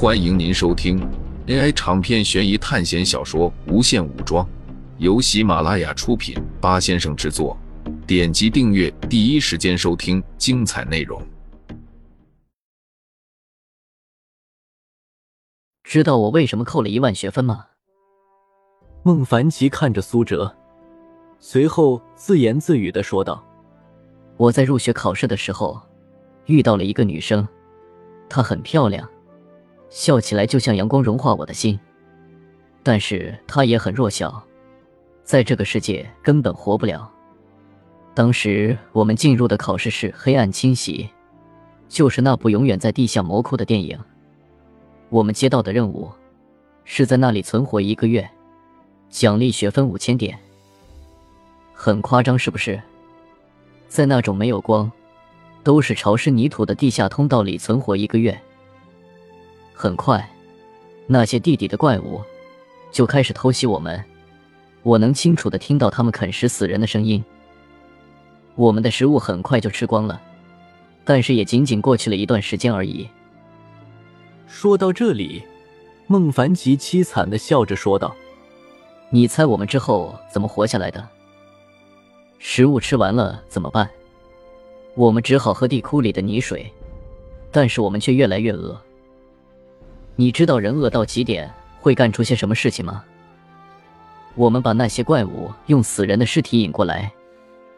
欢迎您收听 AI 长篇悬疑探险小说《无限武装》，由喜马拉雅出品，八先生制作。点击订阅，第一时间收听精彩内容。知道我为什么扣了一万学分吗？孟凡奇看着苏哲，随后自言自语的说道：“我在入学考试的时候遇到了一个女生，她很漂亮，笑起来就像阳光融化我的心。但是她也很弱小，在这个世界根本活不了。当时我们进入的考试是黑暗侵袭，就是那部永远在地下魔窟的电影。我们接到的任务是在那里存活一个月。”奖励学分五千点，很夸张是不是？在那种没有光、都是潮湿泥土的地下通道里存活一个月。很快，那些地底的怪物就开始偷袭我们，我能清楚的听到他们啃食死人的声音。我们的食物很快就吃光了，但是也仅仅过去了一段时间而已。说到这里，孟凡奇凄惨的笑着说道。你猜我们之后怎么活下来的？食物吃完了怎么办？我们只好喝地窟里的泥水，但是我们却越来越饿。你知道人饿到极点会干出些什么事情吗？我们把那些怪物用死人的尸体引过来，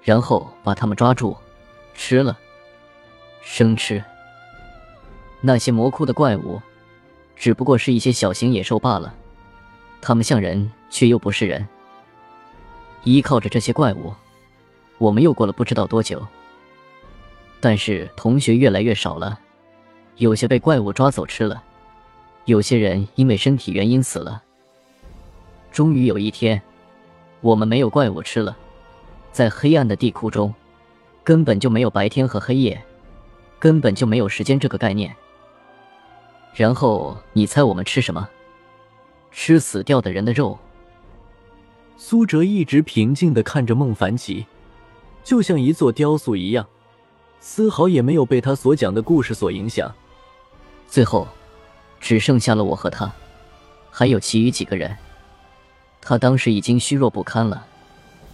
然后把他们抓住，吃了，生吃。那些魔窟的怪物，只不过是一些小型野兽罢了。他们像人，却又不是人。依靠着这些怪物，我们又过了不知道多久。但是同学越来越少了，有些被怪物抓走吃了，有些人因为身体原因死了。终于有一天，我们没有怪物吃了，在黑暗的地库中，根本就没有白天和黑夜，根本就没有时间这个概念。然后你猜我们吃什么？吃死掉的人的肉。苏哲一直平静的看着孟凡奇，就像一座雕塑一样，丝毫也没有被他所讲的故事所影响。最后，只剩下了我和他，还有其余几个人。他当时已经虚弱不堪了，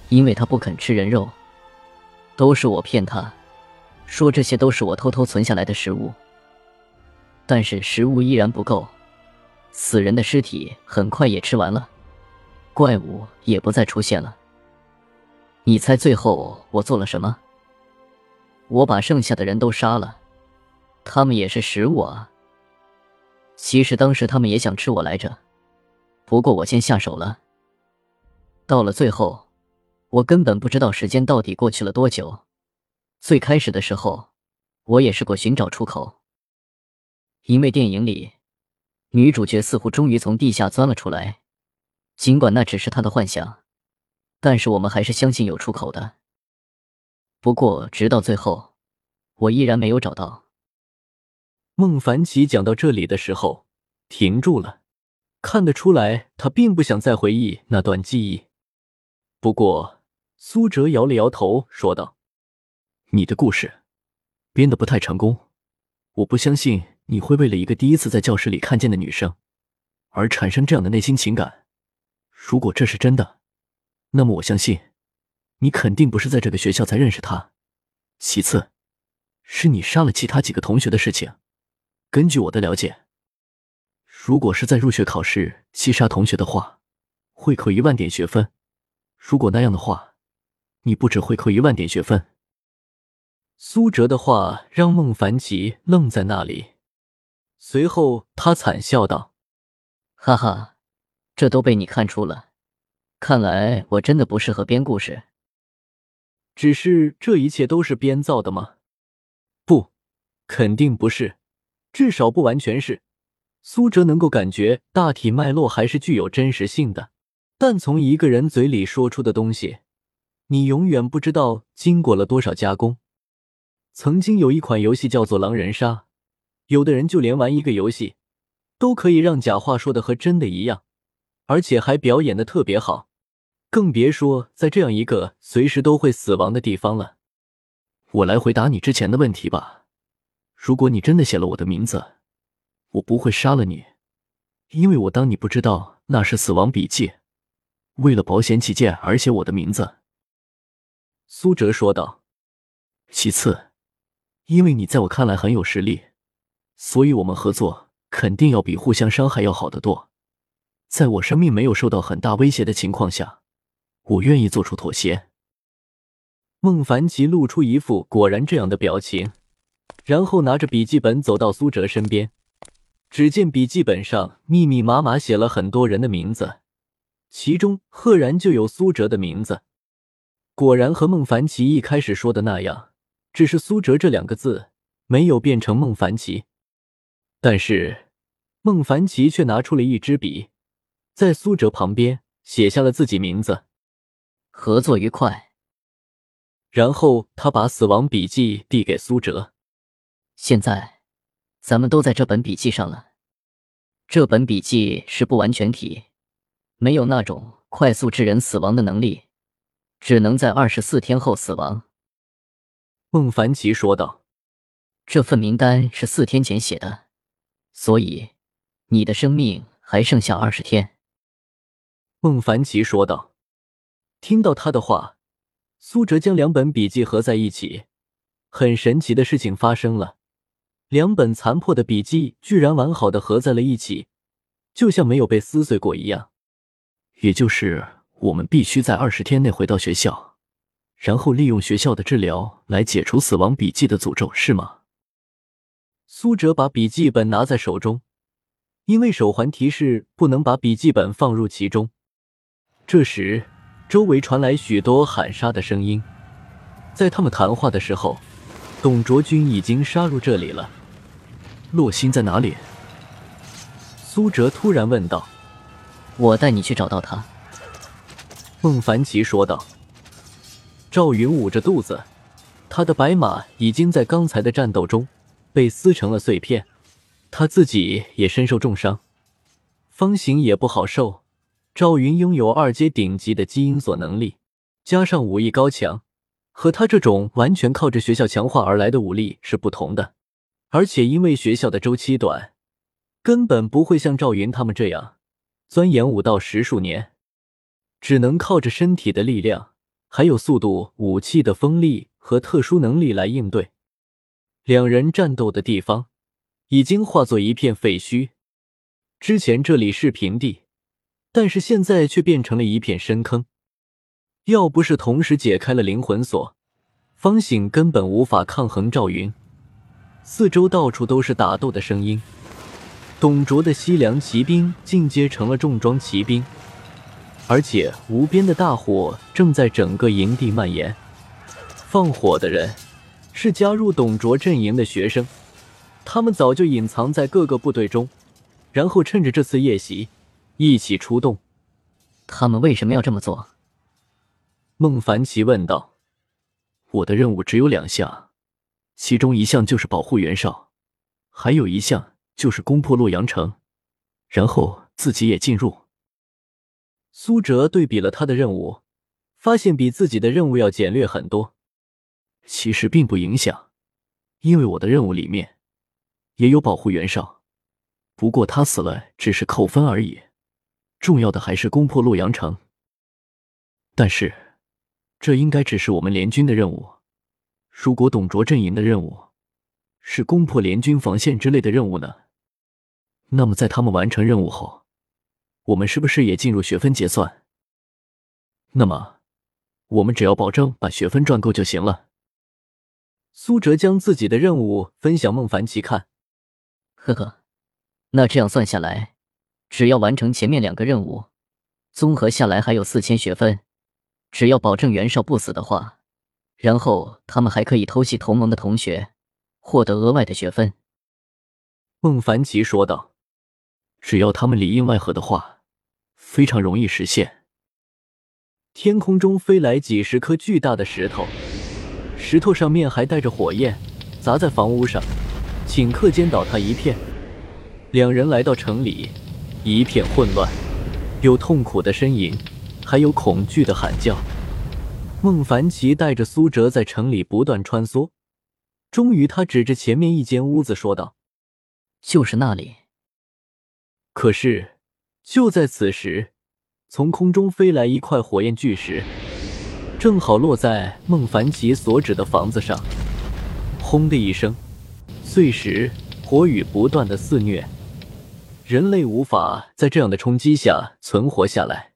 因为他不肯吃人肉。都是我骗他，说这些都是我偷偷存下来的食物。但是食物依然不够。死人的尸体很快也吃完了，怪物也不再出现了。你猜最后我做了什么？我把剩下的人都杀了，他们也是食物啊。其实当时他们也想吃我来着，不过我先下手了。到了最后，我根本不知道时间到底过去了多久。最开始的时候，我也试过寻找出口，因为电影里。女主角似乎终于从地下钻了出来，尽管那只是她的幻想，但是我们还是相信有出口的。不过，直到最后，我依然没有找到。孟凡奇讲到这里的时候停住了，看得出来他并不想再回忆那段记忆。不过，苏哲摇了摇头，说道：“你的故事编得不太成功，我不相信。”你会为了一个第一次在教室里看见的女生，而产生这样的内心情感？如果这是真的，那么我相信，你肯定不是在这个学校才认识她。其次，是你杀了其他几个同学的事情。根据我的了解，如果是在入学考试击杀同学的话，会扣一万点学分。如果那样的话，你不只会扣一万点学分。苏哲的话让孟凡奇愣在那里。随后，他惨笑道：“哈哈，这都被你看出了。看来我真的不适合编故事。只是这一切都是编造的吗？不，肯定不是，至少不完全是。苏哲能够感觉大体脉络还是具有真实性的，但从一个人嘴里说出的东西，你永远不知道经过了多少加工。曾经有一款游戏叫做《狼人杀》。”有的人就连玩一个游戏，都可以让假话说的和真的一样，而且还表演的特别好，更别说在这样一个随时都会死亡的地方了。我来回答你之前的问题吧。如果你真的写了我的名字，我不会杀了你，因为我当你不知道那是死亡笔记，为了保险起见而写我的名字。”苏哲说道。“其次，因为你在我看来很有实力，所以我们合作肯定要比互相伤害要好得多。在我生命没有受到很大威胁的情况下，我愿意做出妥协。”孟凡奇露出一副果然这样的表情，然后拿着笔记本走到苏哲身边。只见笔记本上密密麻麻写了很多人的名字，其中赫然就有苏哲的名字。果然和孟凡奇一开始说的那样，只是苏哲这两个字没有变成孟凡奇。但是孟凡奇却拿出了一支笔，在苏哲旁边写下了自己名字。合作愉快。然后他把死亡笔记递给苏哲。现在，咱们都在这本笔记上了。这本笔记是不完全体，没有那种快速致人死亡的能力，只能在二十四天后死亡。孟凡奇说道：“这份名单是四天前写的，所以你的生命还剩下二十天。”孟凡奇说道。听到他的话。苏哲将两本笔记合在一起，很神奇的事情发生了，两本残破的笔记居然完好的合在了一起，就像没有被撕碎过一样。也就是我们必须在二十天内回到学校，然后利用学校的治疗来解除死亡笔记的诅咒，是吗？苏哲把笔记本拿在手中，因为手环提示不能把笔记本放入其中。这时。周围传来许多喊杀的声音，在他们谈话的时候，董卓军已经杀入这里了。洛心在哪里？苏哲突然问道。我带你去找到他。孟凡奇说道。赵云捂着肚子，他的白马已经在刚才的战斗中被撕成了碎片，他自己也身受重伤，方形也不好受。赵云拥有二阶顶级的基因锁能力，加上武艺高强，和他这种完全靠着学校强化而来的武力是不同的。而且因为学校的周期短，根本不会像赵云他们这样钻研武道十数年，只能靠着身体的力量，还有速度、武器的锋利和特殊能力来应对。两人战斗的地方已经化作一片废墟，之前这里是平地。但是现在却变成了一片深坑，要不是同时解开了灵魂锁，方醒根本无法抗衡赵云。四周到处都是打斗的声音，董卓的西凉骑兵进阶成了重装骑兵，而且无边的大火正在整个营地蔓延。放火的人是加入董卓阵营的学生，他们早就隐藏在各个部队中，然后趁着这次夜袭。一起出动，他们为什么要这么做？孟凡奇问道。我的任务只有两项，其中一项就是保护袁绍，还有一项就是攻破洛阳城，然后自己也进入。苏哲对比了他的任务，发现比自己的任务要简略很多。其实并不影响，因为我的任务里面也有保护袁绍，不过他死了只是扣分而已。重要的还是攻破洛阳城，但是这应该只是我们联军的任务。如果董卓阵营的任务是攻破联军防线之类的任务呢？那么在他们完成任务后，我们是不是也进入学分结算？那么我们只要保证把学分赚够就行了。苏哲将自己的任务分享孟凡奇看，呵呵，那这样算下来。只要完成前面两个任务，综合下来还有四千学分。只要保证袁绍不死的话，然后他们还可以偷袭同盟的同学，获得额外的学分。孟凡奇说道：“只要他们里应外合的话，非常容易实现。”天空中飞来几十颗巨大的石头，石头上面还带着火焰，砸在房屋上，顷刻间倒塌一片。两人来到城里。一片混乱，有痛苦的呻吟，还有恐惧的喊叫。孟凡奇带着苏哲在城里不断穿梭，终于，他指着前面一间屋子说道：“就是那里。”可是就在此时，从空中飞来一块火焰巨石，正好落在孟凡奇所指的房子上。轰的一声，碎石火雨不断的肆虐，人类无法在这样的冲击下存活下来。